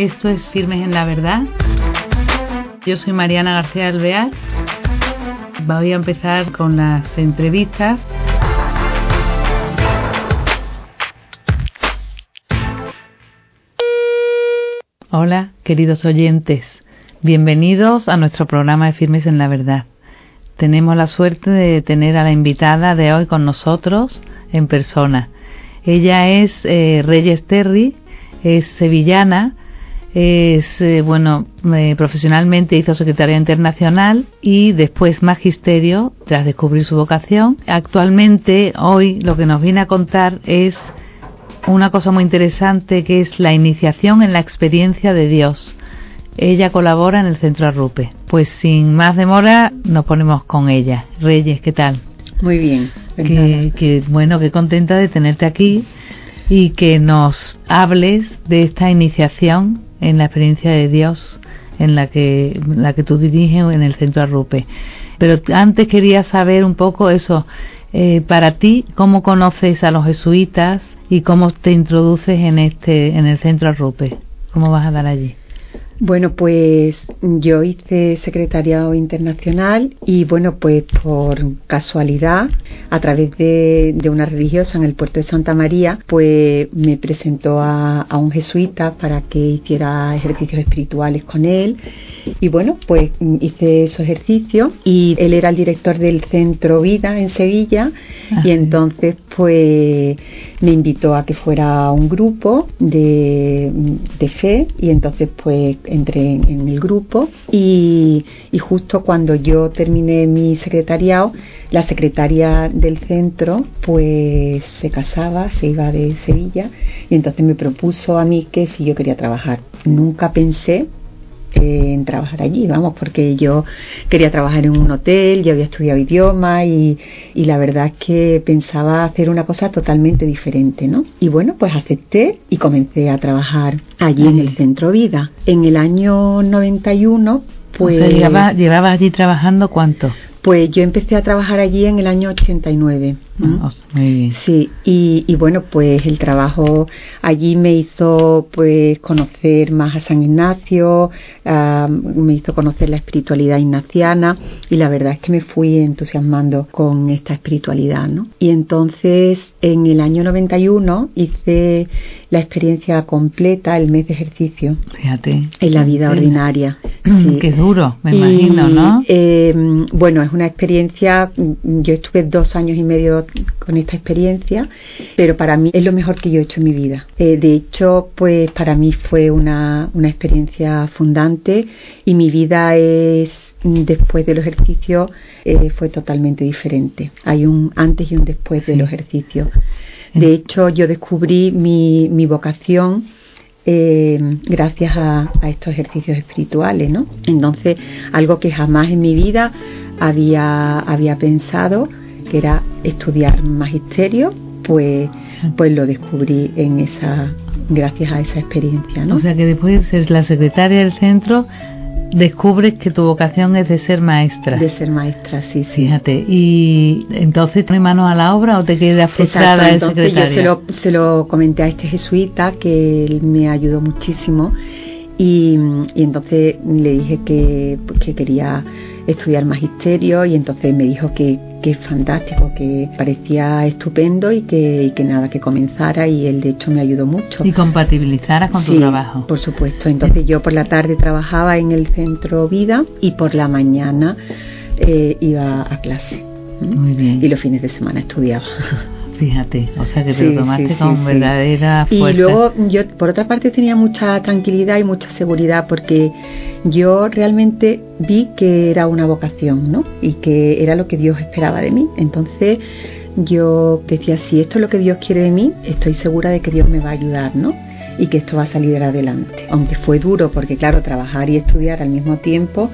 Esto es Firmes en la Verdad. Yo soy Mariana García Alvear. Voy a empezar con las entrevistas. Hola, queridos oyentes. Bienvenidos a nuestro programa de Firmes en la Verdad. Tenemos la suerte de tener a la invitada de hoy con nosotros en persona. Ella es eh, Reyes Terry, es sevillana, es, eh, bueno, eh, profesionalmente hizo secretaria internacional y después magisterio tras descubrir su vocación. Actualmente, hoy, lo que nos viene a contar es una cosa muy interesante que es la iniciación en la experiencia de Dios. Ella colabora en el Centro Arrupe. Pues sin más demora nos ponemos con ella. Reyes, ¿qué tal? Muy bien. Que, que, bueno, que contenta de tenerte aquí y que nos hables de esta iniciación en la experiencia de Dios en la que, la que tú diriges en el Centro Arrupe. Pero antes quería saber un poco eso, eh, para ti, ¿cómo conoces a los jesuitas y cómo te introduces en, este, en el Centro Arrupe? ¿Cómo vas a dar allí? Bueno, pues yo hice secretariado internacional y bueno, pues por casualidad, a través de, una religiosa en el puerto de Santa María, pues me presentó a, a un jesuita para que hiciera ejercicios espirituales con él. Y bueno, pues hice esos ejercicios y él era el director del Centro Vida en Sevilla y entonces pues me invitó a que fuera un grupo de, de fe y entonces pues entré en, el grupo y, y justo cuando yo terminé mi secretariado la secretaria del centro pues se casaba, se iba de Sevilla y entonces me propuso a mí que si yo quería trabajar. Nunca pensé en trabajar allí, vamos, porque yo quería trabajar en un hotel, yo había estudiado idioma y, y, la verdad es que pensaba hacer una cosa totalmente diferente, ¿no? Y bueno, pues acepté y comencé a trabajar allí en el Centro Vida. En el año 91, pues... O sea, llevaba, allí trabajando cuánto? Pues yo empecé a trabajar allí en el año 89. Ah, muy bien. Sí, y, y, bueno, pues el trabajo allí me hizo pues conocer más a San Ignacio, me hizo conocer la espiritualidad ignaciana y la verdad es que me fui entusiasmando con esta espiritualidad, ¿no? Y entonces en el año 91 hice la experiencia completa, el mes de ejercicio. Fíjate. En la vida ordinaria. Sí. Qué duro, me imagino, ¿no? Eh, bueno, es una experiencia, yo estuve dos años y medio con esta experiencia, pero para mí es lo mejor que yo he hecho en mi vida. Eh, de hecho, pues para mí fue una, una experiencia fundante y mi vida es después del ejercicio eh, fue totalmente diferente. Hay un antes y un después del ejercicio. De hecho, yo descubrí mi, mi vocación eh, gracias a, a, estos ejercicios espirituales, ¿no? Entonces, algo que jamás en mi vida había, había pensado, que era estudiar magisterio, pues, pues lo descubrí en esa, gracias a esa experiencia, ¿no? O sea que después de ser la secretaria del centro, descubres que tu vocación es de ser maestra. De ser maestra, sí, sí. Fíjate, y entonces ¿te manos a la obra o te quedas frustrada el secretario? Yo se lo, se lo comenté a este jesuita que él me ayudó muchísimo y, y entonces le dije que, que quería estudiar magisterio y entonces me dijo que, que fantástico, que parecía estupendo y que, que, nada, que comenzara y él de hecho me ayudó mucho. Y compatibilizaras con tu trabajo. Por supuesto, entonces yo por la tarde trabajaba en el centro vida y por la mañana eh, iba a clase. Muy bien. Y los fines de semana estudiaba. Fíjate, o sea que te lo tomaste con verdadera fuerza. Y luego yo por otra parte tenía mucha tranquilidad y mucha seguridad porque yo realmente vi que era una vocación, ¿no? Y que era lo que Dios esperaba de mí. Entonces yo decía, si esto es lo que Dios quiere de mí, estoy segura de que Dios me va a ayudar, ¿no? Y que esto va a salir adelante. Aunque fue duro, porque claro, trabajar y estudiar al mismo tiempo,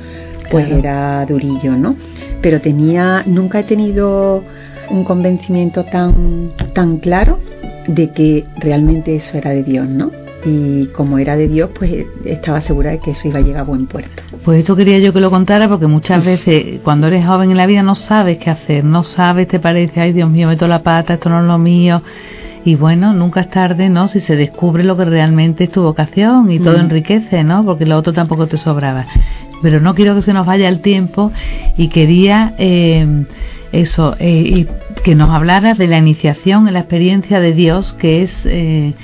pues era durillo, ¿no? Pero tenía, nunca he tenido un convencimiento tan, tan claro de que realmente eso era de Dios, ¿no? y como era de Dios, pues estaba segura de que eso iba a llegar a buen puerto. Pues esto quería yo que lo contara porque muchas veces cuando eres joven en la vida no sabes qué hacer, no sabes, te parece, ay Dios mío, meto la pata, esto no es lo mío. y bueno, nunca es tarde, ¿no? Si se descubre lo que realmente es tu vocación y todo mm. enriquece, ¿no? Porque lo otro tampoco te sobraba. Pero no quiero que se nos vaya el tiempo y quería eh, eso, eh, y que nos hablaras de la iniciación en la experiencia de Dios, que es eh,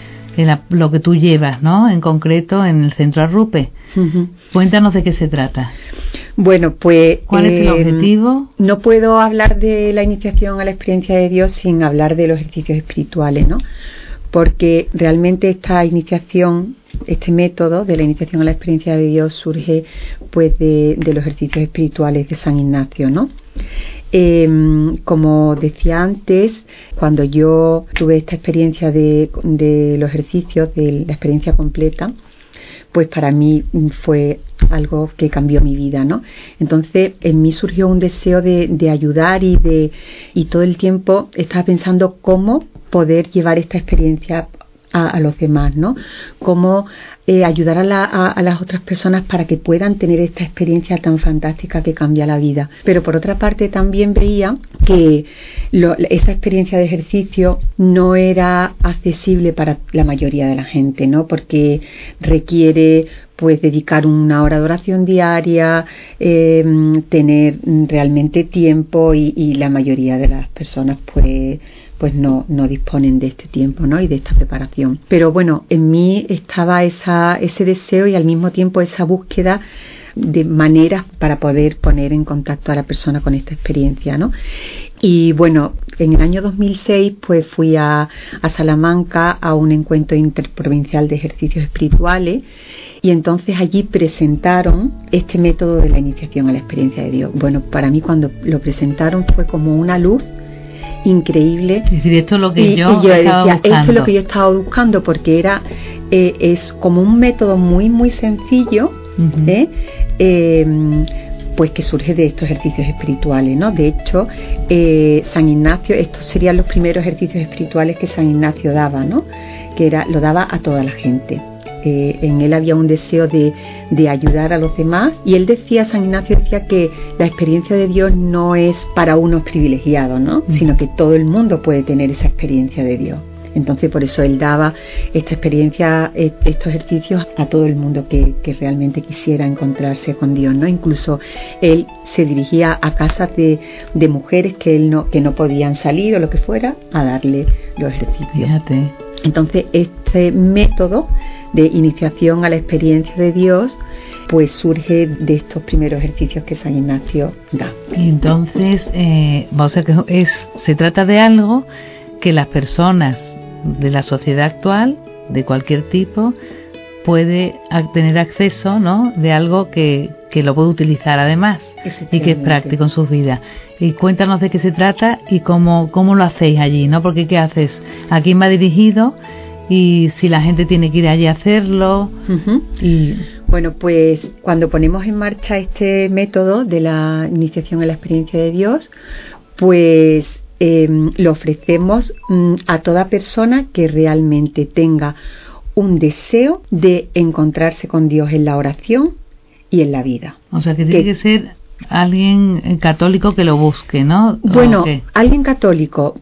lo que tú llevas, ¿no? En concreto en el Centro Arrupe. Cuéntanos de qué se trata. Bueno, pues... ¿Cuál es el em, objetivo? No puedo hablar de la iniciación a la experiencia de Dios sin hablar de los ejercicios espirituales, ¿no? Porque realmente esta iniciación, este método de la iniciación a la experiencia de Dios surge pues de, los ejercicios espirituales de San Ignacio, ¿no? Em, como decía antes, cuando yo tuve esta experiencia de, los ejercicios, de la experiencia completa, pues para mí fue algo que cambió mi vida, ¿no? Entonces en mí surgió un deseo de, de ayudar y de y todo el tiempo estaba pensando cómo poder llevar esta experiencia a, los demás, ¿no? Cómo eh, ayudar a, las otras personas para que puedan tener esta experiencia tan fantástica que cambia la vida. Pero por otra parte también veía que esa experiencia de ejercicio no era accesible para la mayoría de la gente, ¿no? Porque requiere pues dedicar una hora de oración diaria, eh, tener realmente tiempo y, y la mayoría de las personas pues pues no, no disponen de este tiempo ¿no? y de esta preparación. Pero bueno, en mí estaba esa, ese deseo y al mismo tiempo esa búsqueda de maneras para poder poner en contacto a la persona con esta experiencia, ¿no? Y bueno, en el año 2006 pues fui a, a Salamanca a un encuentro interprovincial de ejercicios espirituales y entonces allí presentaron este método de la iniciación a la experiencia de Dios. Bueno, para mí cuando lo presentaron fue como una luz increíble. Es decir, esto es lo que yo, decía, esto es lo que yo estaba buscando porque era eh, es como un método muy muy sencillo, ¿eh? Em, pues que surge de estos ejercicios espirituales, ¿no? De hecho, eh, San Ignacio, estos serían los primeros ejercicios espirituales que San Ignacio daba, ¿no? Que era lo daba a toda la gente. Eh, en él había un deseo de, de, ayudar a los demás y él decía, San Ignacio decía que la experiencia de Dios no es para unos privilegiados, ¿no? Mm. sino que todo el mundo puede tener esa experiencia de Dios. Entonces por eso él daba esta experiencia, e, estos ejercicios a todo el mundo que, que, realmente quisiera encontrarse con Dios, ¿no? Incluso él se dirigía a casas de, de, mujeres que él no, que no podían salir o lo que fuera a darle los ejercicios. Fíjate. Entonces este método de iniciación a la experiencia de Dios, pues surge de estos primeros ejercicios que San Ignacio da. Entonces, eh, que es, se trata de algo que las personas de la sociedad actual, de cualquier tipo, puede tener acceso, ¿no? De algo que, que lo puede utilizar además y que es práctico en sus vidas. Y cuéntanos de qué se trata y cómo, cómo lo hacéis allí, ¿no? Porque ¿qué haces? ¿A quién va dirigido? Y si la gente tiene que ir allí a hacerlo. y... Bueno, pues cuando ponemos en marcha este método de la iniciación en la experiencia de Dios, pues em, lo ofrecemos mm, a toda persona que realmente tenga un deseo de encontrarse con Dios en la oración y en la vida. O sea, que tiene que, ser alguien eh, católico que lo busque, ¿no? Bueno, alguien católico,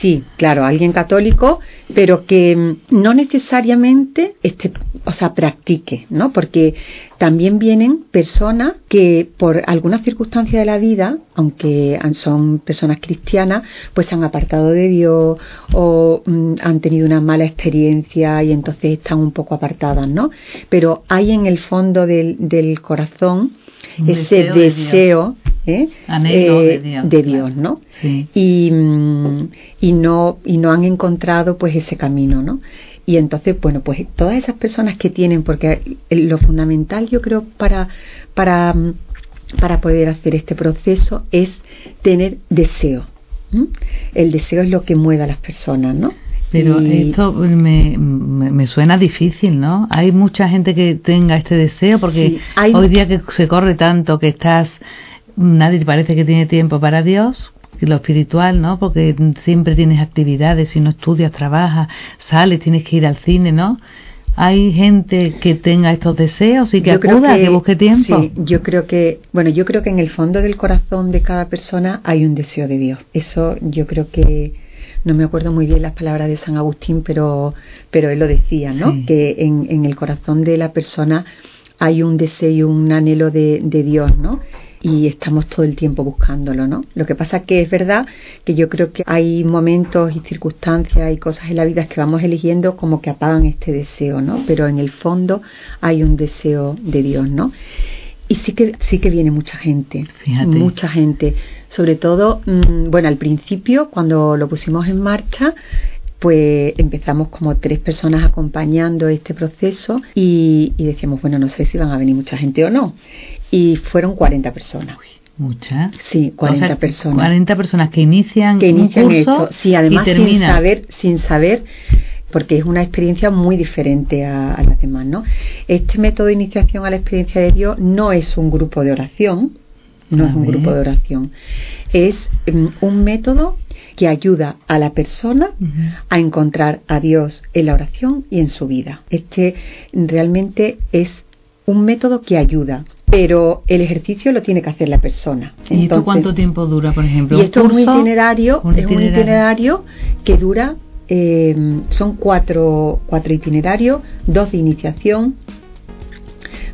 Sí, claro, alguien católico, pero que mm, no necesariamente este, o sea, practique, ¿no? Porque también vienen personas que por alguna circunstancia de la vida, aunque son personas cristianas, pues se han apartado de Dios o mm, han tenido una mala experiencia y entonces están un poco apartadas, ¿no? Pero hay en el fondo del, del corazón ese deseo, ¿eh? eh de, Dios, ¿no? Y, mm, y, no y no han encontrado pues ese camino, ¿no? Y entonces, bueno, pues todas esas personas que tienen, porque lo fundamental yo creo para, para, mm, para poder hacer este proceso es tener deseo. El deseo es lo que mueve a las personas, ¿no? Pero esto me, me, suena difícil, ¿no? Hay mucha gente que tenga este deseo porque hoy día que se corre tanto que estás, nadie parece que tiene tiempo para Dios, lo espiritual, ¿no? Porque siempre tienes actividades, si no estudias, trabajas, sales, tienes que ir al cine, ¿no? ¿Hay gente que tenga estos deseos y que acuda, que, busque tiempo? Sí, yo creo que, bueno, yo creo que en el fondo del corazón de cada persona hay un deseo de Dios. Eso yo creo que no me acuerdo muy bien las palabras de San Agustín, pero, pero él lo decía, ¿no? Que en, en, el corazón de la persona hay un deseo y un anhelo de, de Dios, ¿no? Y estamos todo el tiempo buscándolo, ¿no? Lo que pasa que es verdad que yo creo que hay momentos y circunstancias y cosas en la vida que vamos eligiendo como que apagan este deseo, ¿no? Pero en el fondo hay un deseo de Dios, ¿no? Y sí que sí que viene mucha gente, mucha gente, sobre todo, mm, bueno, al principio cuando lo pusimos en marcha pues empezamos como tres personas acompañando este proceso y, y, decíamos, bueno, no sé si van a venir mucha gente o no y fueron 40 personas. Muchas. Sí, 40 personas. 40 personas que inician, que inician esto. Sí, además sin saber, sin saber, porque es una experiencia muy diferente a, las demás, ¿no? Este método de iniciación a la experiencia de Dios no es un grupo de oración, no es un grupo de oración, es mm, un método que ayuda a la persona a encontrar a Dios en la oración y en su vida. Este realmente es un método que ayuda, pero el ejercicio lo tiene que hacer la persona. ¿Y esto cuánto tiempo dura, por ejemplo? Y esto es un itinerario, es un itinerario que dura, eh, son cuatro, cuatro itinerarios, dos de iniciación,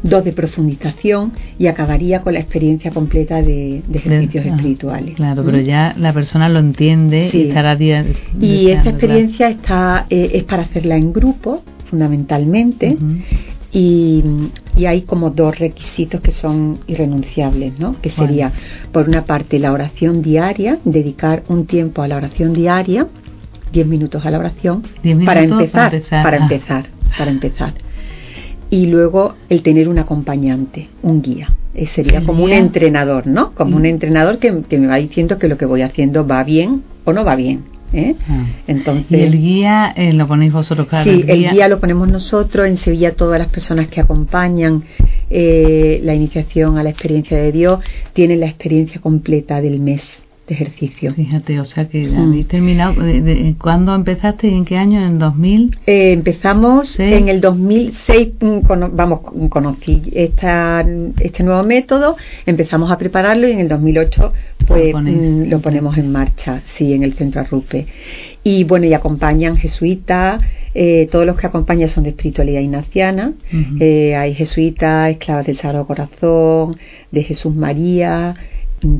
dos de profundización y acabaría con la experiencia completa de, ejercicios espirituales. Claro, pero ya la persona lo entiende y estará día. Y esta experiencia está eh, es para hacerla en grupo, fundamentalmente. Y, hay como dos requisitos que son irrenunciables, ¿no? Que sería, por una parte, la oración diaria, dedicar un tiempo a la oración diaria, 10 minutos a la oración, para empezar, para ah. empezar, para empezar, Y luego el tener un acompañante, un guía. Eh, sería como un entrenador, ¿no? Como un mm. entrenador que, que me va diciendo que lo que voy haciendo va bien o no va bien. ¿eh? Ah. Entonces, ¿Y el guía eh, lo ponéis vosotros, claro? Sí, el guía... lo ponemos nosotros. En Sevilla todas las personas que acompañan eh, la iniciación a la experiencia de Dios tienen la experiencia completa del mes de ejercicio. Fíjate, o sea que mm. habéis terminado. ¿Cuándo empezaste y en qué año? ¿En 2000? Eh, empezamos en el 2006, mm, vamos, conocí esta, este nuevo método, empezamos a prepararlo y en el 2008 pues mm, lo, ponemos en marcha, sí, en el centro Arrupe. Y bueno, y acompañan jesuitas, eh, todos los que acompañan son de espiritualidad ignaciana. Eh, hay jesuitas, esclavas del Sagrado Corazón, de Jesús María,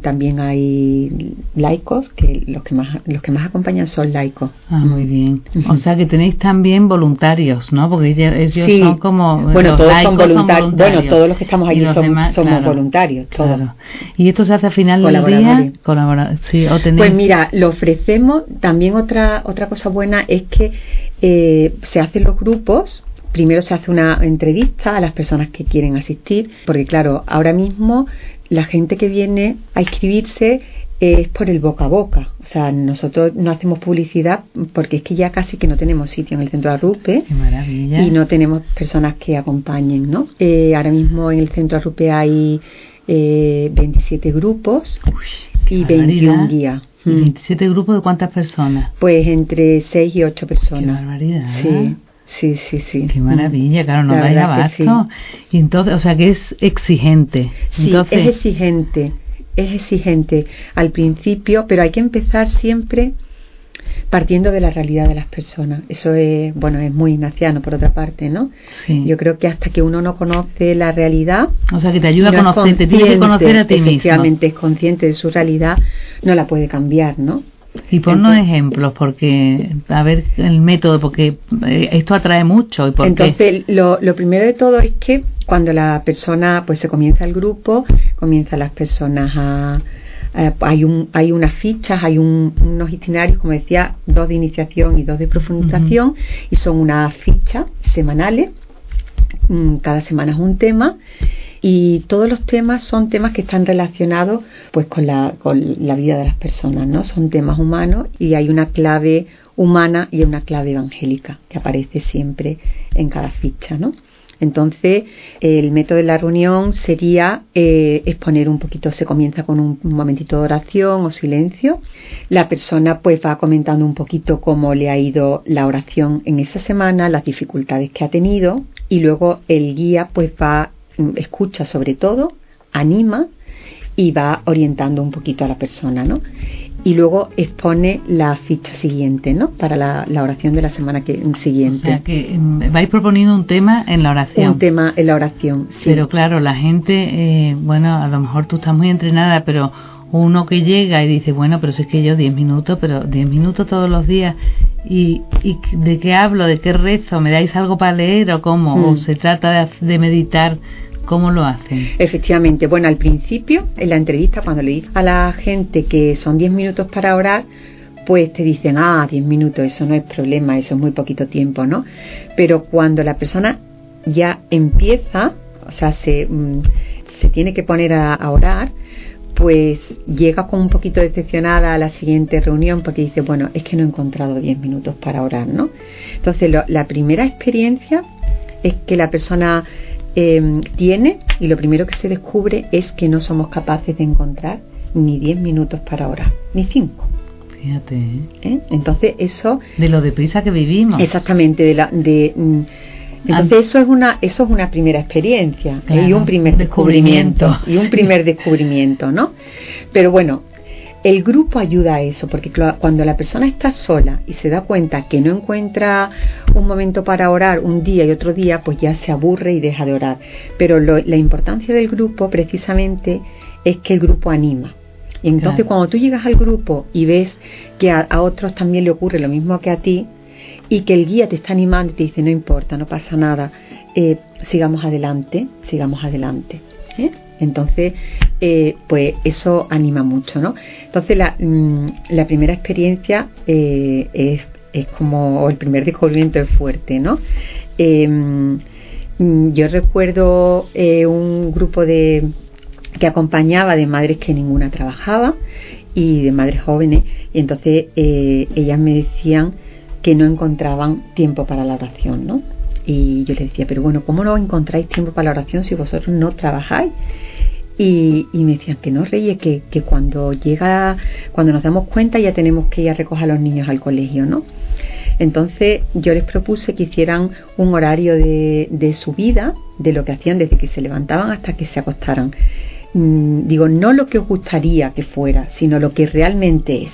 también hay laicos que los que más los que más acompañan son laicos. Ah muy bien. O sea que tenéis también voluntarios no porque ellos son como bueno todos son, voluntarios. bueno todos los que estamos allí somos voluntarios todos. y esto se hace al final del día sí, o pues mira lo ofrecemos también otra otra cosa buena es que eh, se hacen los grupos primero se hace una entrevista a las personas que quieren asistir, porque claro, ahora mismo la gente que viene a inscribirse es por el boca a boca. O sea, nosotros no hacemos publicidad porque es que ya casi que no tenemos sitio en el centro de Arrupe y no tenemos personas que acompañen, ¿no? Eh, ahora mismo en el centro de Arrupe hay eh, 27 grupos y 21 guías. ¿27 mm. grupos de cuántas personas? Pues entre 6 y 8 personas. Qué barbaridad. Sí. Sí, sí, sí. Qué maravilla, claro, no da abasto. Y entonces, o sea, que es exigente. Sí, es exigente, es exigente al principio, pero hay que empezar siempre partiendo de la realidad de las personas. Eso es, bueno, es muy ignaciano por otra parte, ¿no? Sí. Yo creo que hasta que uno no conoce la realidad, o sea, que te ayuda a conocer, te tiene que conocer a ti mismo. Efectivamente, es consciente de su realidad, no la puede cambiar, ¿no? Y ponnos ejemplos, porque, a ver, el método, porque eh, esto atrae mucho. ¿y Entonces, Lo, lo primero de todo es que cuando la persona, pues se comienza el grupo, comienzan las personas a, hay, un, hay unas fichas, hay unos itinerarios, como decía, dos de iniciación y dos de profundización, y son unas fichas semanales, mm, cada semana es un tema, y todos los temas son temas que están relacionados pues con la, con la vida de las personas, ¿no? Son temas humanos y hay una clave humana y una clave evangélica que aparece siempre en cada ficha, ¿no? Entonces, el método de la reunión sería eh, exponer un poquito, se comienza con un, momentito de oración o silencio. La persona pues va comentando un poquito cómo le ha ido la oración en esa semana, las dificultades que ha tenido y luego el guía pues va escucha sobre todo, anima y va orientando un poquito a la persona, ¿no? y luego expone la ficha siguiente, ¿no? Para la, oración de la semana que, siguiente. O sea, que mm, vais proponiendo un tema en la oración. Un tema en la oración, sí. Pero claro, la gente, eh, bueno, a lo mejor tú estás muy entrenada, pero uno que llega y dice, bueno, pero si es que yo 10 minutos, pero 10 minutos todos los días, ¿y, y de qué hablo? ¿De qué rezo? ¿Me dais algo para leer o cómo? ¿O mm. se trata de, de meditar? ¿Cómo lo hacen? Efectivamente, bueno, al principio, en la entrevista, cuando le dices a la gente que son 10 minutos para orar, pues te dicen, ah, 10 minutos, eso no es problema, eso es muy poquito tiempo, ¿no? Pero cuando la persona ya empieza, o sea, se, mm, se tiene que poner a, orar, pues llega con un poquito decepcionada a la siguiente reunión porque dice, bueno, es que no he encontrado 10 minutos para orar, ¿no? Entonces, la primera experiencia es que la persona Em, tiene y lo primero que se descubre es que no somos capaces de encontrar ni 10 minutos para orar, ni 5. Fíjate. ¿eh? ¿Eh? Entonces eso... De lo deprisa que vivimos. Exactamente, de la... De, mm, entonces eso es una eso es una primera experiencia ¿eh? y un primer descubrimiento y un primer descubrimiento, ¿no? Pero bueno, el grupo ayuda a eso, porque cuando la persona está sola y se da cuenta que no encuentra un momento para orar un día y otro día, pues ya se aburre y deja de orar. Pero la importancia del grupo precisamente es que el grupo anima. Y entonces cuando tú llegas al grupo y ves que a, otros también le ocurre lo mismo que a ti, y que el guía te está animando y te dice, no importa, no pasa nada, eh, sigamos adelante, sigamos adelante. ¿eh? Entonces, eh, pues eso anima mucho, ¿no? Entonces, la, mm, primera experiencia eh, es, es, como, el primer descubrimiento es fuerte, ¿no? Em, mm, yo recuerdo eh, un grupo de que acompañaba de madres que ninguna trabajaba y de madres jóvenes, y entonces ellas me decían que no encontraban tiempo para la oración, ¿no? Y yo les decía, pero bueno, ¿cómo no encontráis tiempo para la oración si vosotros no trabajáis? Y, me decían que no, Reyes, que, que cuando llega, cuando nos damos cuenta ya tenemos que ir a recoger a los niños al colegio, ¿no? Entonces yo les propuse que hicieran un horario de, de su vida, de lo que hacían desde que se levantaban hasta que se acostaran. Mm, digo, no lo que os gustaría que fuera, sino lo que realmente es.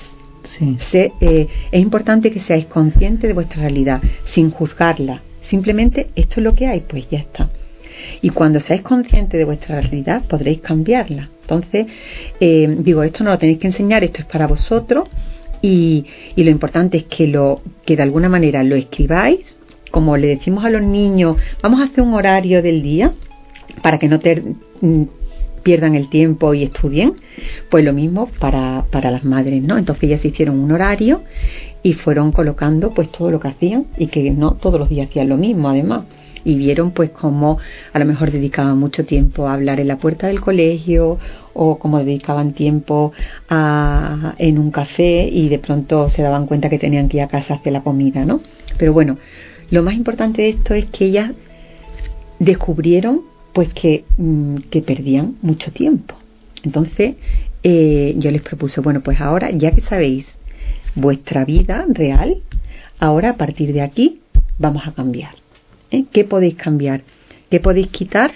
Sí. Eh, es importante que seáis conscientes de vuestra realidad, sin juzgarla. Simplemente esto es lo que hay, pues ya está. Y cuando seáis conscientes de vuestra realidad, podréis cambiarla. Entonces, eh, digo, esto no lo tenéis que enseñar, esto es para vosotros. Y, lo importante es que, lo, que de alguna manera lo escribáis, como le decimos a los niños, vamos a hacer un horario del día para que no te, mm, pierdan el tiempo y estudien, pues lo mismo para, para las madres, ¿no? Entonces ellas hicieron un horario y fueron colocando pues todo lo que hacían y que no todos los días hacían lo mismo además y vieron pues cómo a lo mejor dedicaban mucho tiempo a hablar en la puerta del colegio o cómo dedicaban tiempo a, en un café y de pronto se daban cuenta que tenían que ir a casa hacer la comida, ¿no? Pero bueno, lo más importante de esto es que ellas descubrieron pues que, mm, que perdían mucho tiempo. Entonces eh, yo les propuse, bueno, pues ahora ya que sabéis vuestra vida real, ahora a partir de aquí vamos a cambiar. ¿Eh? ¿Qué podéis cambiar? ¿Qué podéis quitar?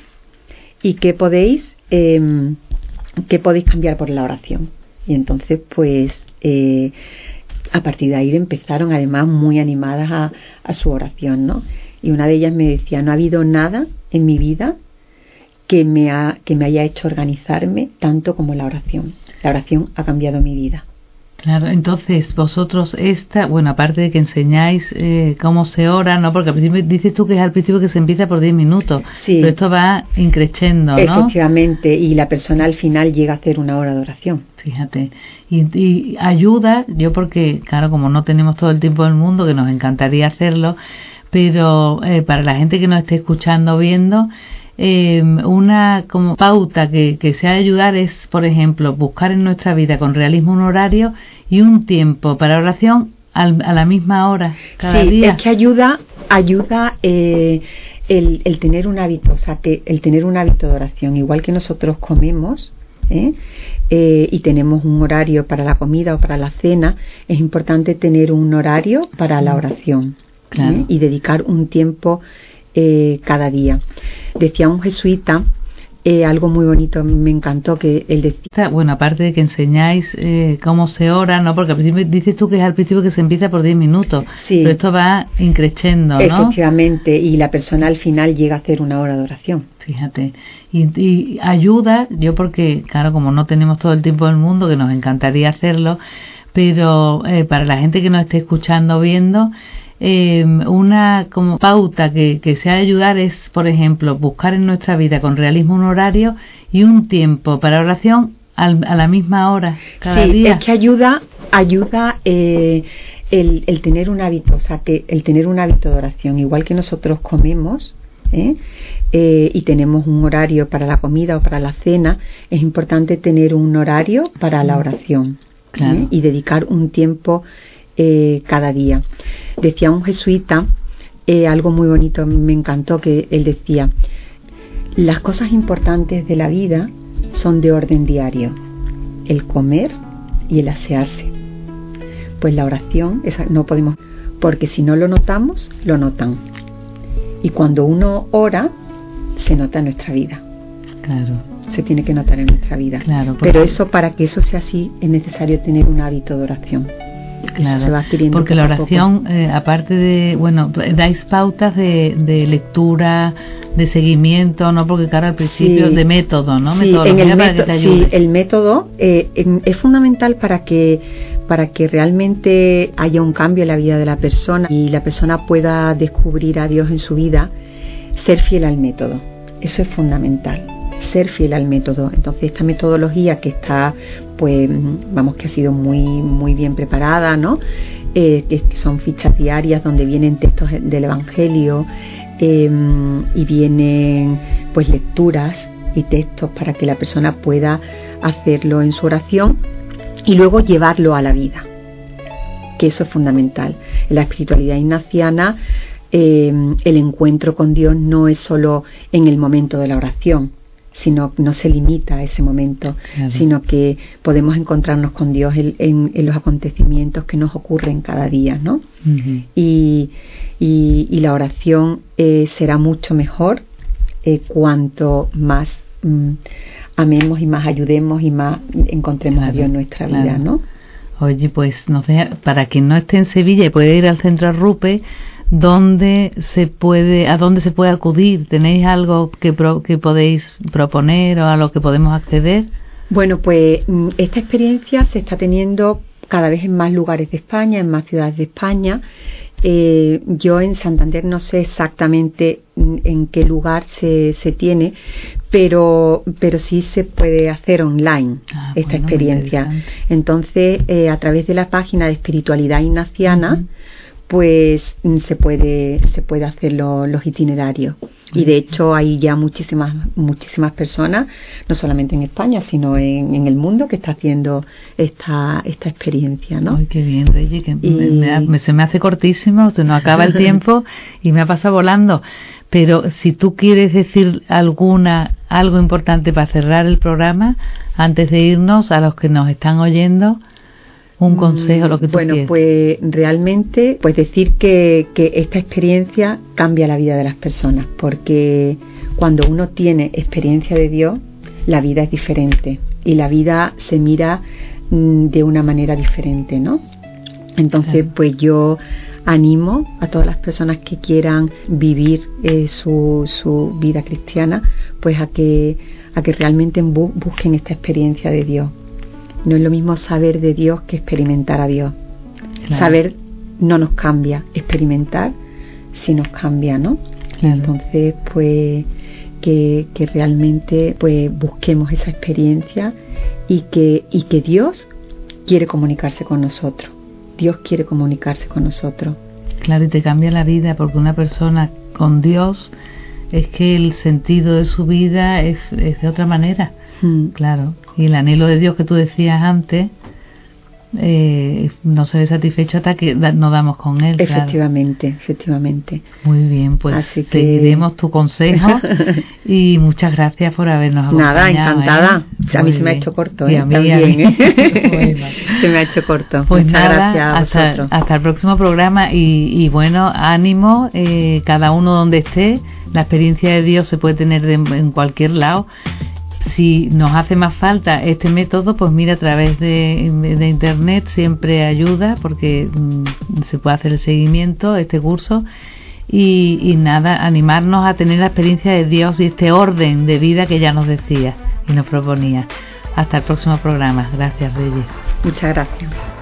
¿Y qué podéis, em, qué podéis cambiar por la oración? Y entonces, pues, eh, a partir de ahí empezaron además muy animadas a, a su oración, ¿no? Y una de ellas me decía, no ha habido nada en mi vida que me, ha, que me haya hecho organizarme tanto como la oración. La oración ha cambiado mi vida. Claro, entonces vosotros esta, bueno, aparte de que enseñáis eh, cómo se ora, ¿no? Porque al principio dices tú que es al principio que se empieza por 10 minutos, sí. pero esto va increciendo, ¿no? Efectivamente, y la persona al final llega a hacer una hora de oración. Fíjate, y, ayuda, yo porque, claro, como no tenemos todo el tiempo del mundo, que nos encantaría hacerlo, pero eh, para la gente que nos esté escuchando, viendo, eh, una como pauta que, que se ha de ayudar es, por ejemplo, buscar en nuestra vida con realismo un horario y un tiempo para oración a la misma hora cada sí, es que ayuda, ayuda eh, el, el, tener un hábito, o sea, que el tener un hábito de oración, igual que nosotros comemos, ¿eh? Eh, y tenemos un horario para la comida o para la cena, es importante tener un horario para la oración y dedicar un tiempo cada día. Decía un jesuita eh, algo muy bonito, me encantó que él decía. Bueno, aparte de que enseñáis eh, cómo se ora, ¿no? Porque al principio dices tú que es al principio que se empieza por 10 minutos, sí. pero esto va increciendo, ¿no? Efectivamente, y la persona al final llega a hacer una hora de oración. Fíjate, y, y ayuda, yo porque, claro, como no tenemos todo el tiempo del mundo, que nos encantaría hacerlo, pero eh, para la gente que nos esté escuchando viendo, eh, una como pauta que, que se ha de ayudar es, por ejemplo, buscar en nuestra vida con realismo un horario y un tiempo para oración al, a la misma hora cada sí, día. es que ayuda, ayuda eh, el, el, tener un hábito, o sea, que el tener un hábito de oración, igual que nosotros comemos. ¿eh? Eh, y tenemos un horario para la comida o para la cena, es importante tener un horario para la oración claro. ¿eh? y dedicar un tiempo eh, cada día. Decía un jesuita eh, algo muy bonito, me encantó que él decía, las cosas importantes de la vida son de orden diario, el comer y el asearse. Pues la oración, esa no podemos, porque si no lo notamos, lo notan. Y cuando uno ora, se nota en nuestra vida. Claro. Se tiene que notar en nuestra vida. Claro, Pero eso, para que eso sea así, es necesario tener un hábito de oración. Claro, Eso se va adquiriendo porque la oración, eh, aparte de, bueno, dais pautas de, de lectura, de seguimiento, ¿no? Porque claro, al principio Sí. de método, ¿no? Sí, en el, método, te sí, ayude. el método eh, en- es fundamental para que para que realmente haya un cambio en la vida de la persona y la persona pueda descubrir a Dios en su vida, ser fiel al método. Eso es fundamental, ser fiel al método. Entonces esta metodología que está, pues, vamos que ha sido muy muy bien preparada, ¿no? Eh, que son fichas diarias donde vienen textos del Evangelio eh, y vienen pues lecturas y textos para que la persona pueda hacerlo en su oración y luego llevarlo a la vida, que eso es fundamental. En la espiritualidad ignaciana eh, el encuentro con Dios no es solo en el momento de la oración, sino no se limita a ese momento, Claro. sino que podemos encontrarnos con Dios en, en- en los acontecimientos que nos ocurren cada día, ¿no? Y, y, y la oración eh, será mucho mejor eh, cuanto más mm, amemos y más ayudemos y más encontremos a Dios en nuestra claro. vida, ¿no? Oye, pues nos deja- para quien no esté en Sevilla y puede ir al centro Rupe, ¿dónde se puede, a dónde se puede acudir? ¿Tenéis algo que, pro- que podéis proponer o a lo que podemos acceder? Bueno, pues mm, esta experiencia se está teniendo cada vez en más lugares de España, en más ciudades de España. Eh, yo en Santander no sé exactamente mm, en qué lugar se, se tiene, pero, pero sí se puede hacer online Ah, esta bueno, experiencia. Entonces, eh, a través de la página de Espiritualidad Ignaciana. Pues mm, se puede se puede hacer lo- los itinerarios. Y de hecho hay ya muchísimas muchísimas personas no solamente en España sino en, en el mundo que está haciendo esta esta experiencia no Ay, qué bien, Reyes, que Y- me- me- se me hace cortísimo, se nos acaba el tiempo y me ha pasado volando. Pero si tú quieres decir alguna algo importante para cerrar el programa, antes de irnos a los que nos están oyendo, un consejo, lo que tú bueno quieras. pues realmente pues decir que, que esta experiencia cambia la vida de las personas porque cuando uno tiene experiencia de Dios la vida es diferente y la vida se mira mm, de una manera diferente no entonces pues yo animo a todas las personas que quieran vivir eh, su, su vida cristiana pues a que a que realmente bu- busquen esta experiencia de Dios no es lo mismo saber de Dios que experimentar a Dios. Claro. Saber no nos cambia, experimentar sí nos cambia, ¿no? Claro. Entonces, pues que, que realmente pues busquemos esa experiencia y que, y que Dios quiere comunicarse con nosotros. Dios quiere comunicarse con nosotros. Claro, y te cambia la vida porque una persona con Dios es que el sentido de su vida es, es de otra manera. Mm. Claro, y el anhelo de Dios que tú decías antes, eh, no se ve satisfecho hasta que no damos con él. Efectivamente, efectivamente. Muy bien, pues Así que... seguiremos tu consejo y muchas gracias por habernos acompañado. Nada, encantada. ¿eh? A mí se me ha hecho corto, ¿eh? También, ¿eh? se me ha hecho corto. Pues muchas gracias a hasta, hasta, el próximo programa y, y bueno, ánimo, eh, cada uno donde esté. La experiencia de Dios se puede tener en cualquier lado si nos hace más falta este método, pues mira, a través de, Internet siempre ayuda porque mm, se puede hacer el seguimiento, este curso. Y, y, nada, animarnos a tener la experiencia de Dios y este orden de vida que ya nos decía y nos proponía. Hasta el próximo programa. Gracias, Reyes. Muchas gracias.